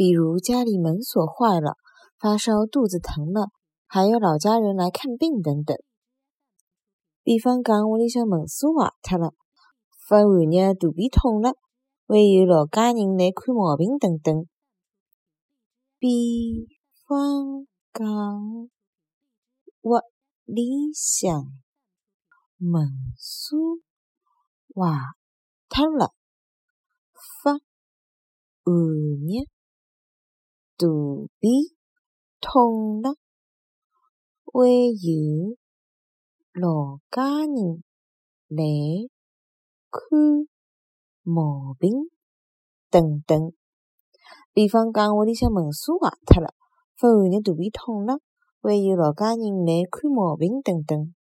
比如家里门锁坏了、发烧、肚子疼了，还有老家人来看病等等。比方讲，屋里向门锁坏脱了，发寒热、肚皮痛了，还有老家人来看毛病等等。比方讲，屋里向门锁坏脱了，发肚皮痛了，还有老家人来看毛病等等。比方讲，屋里向门锁坏脱了，发寒热、肚皮痛了，还有老家人来看毛病等等。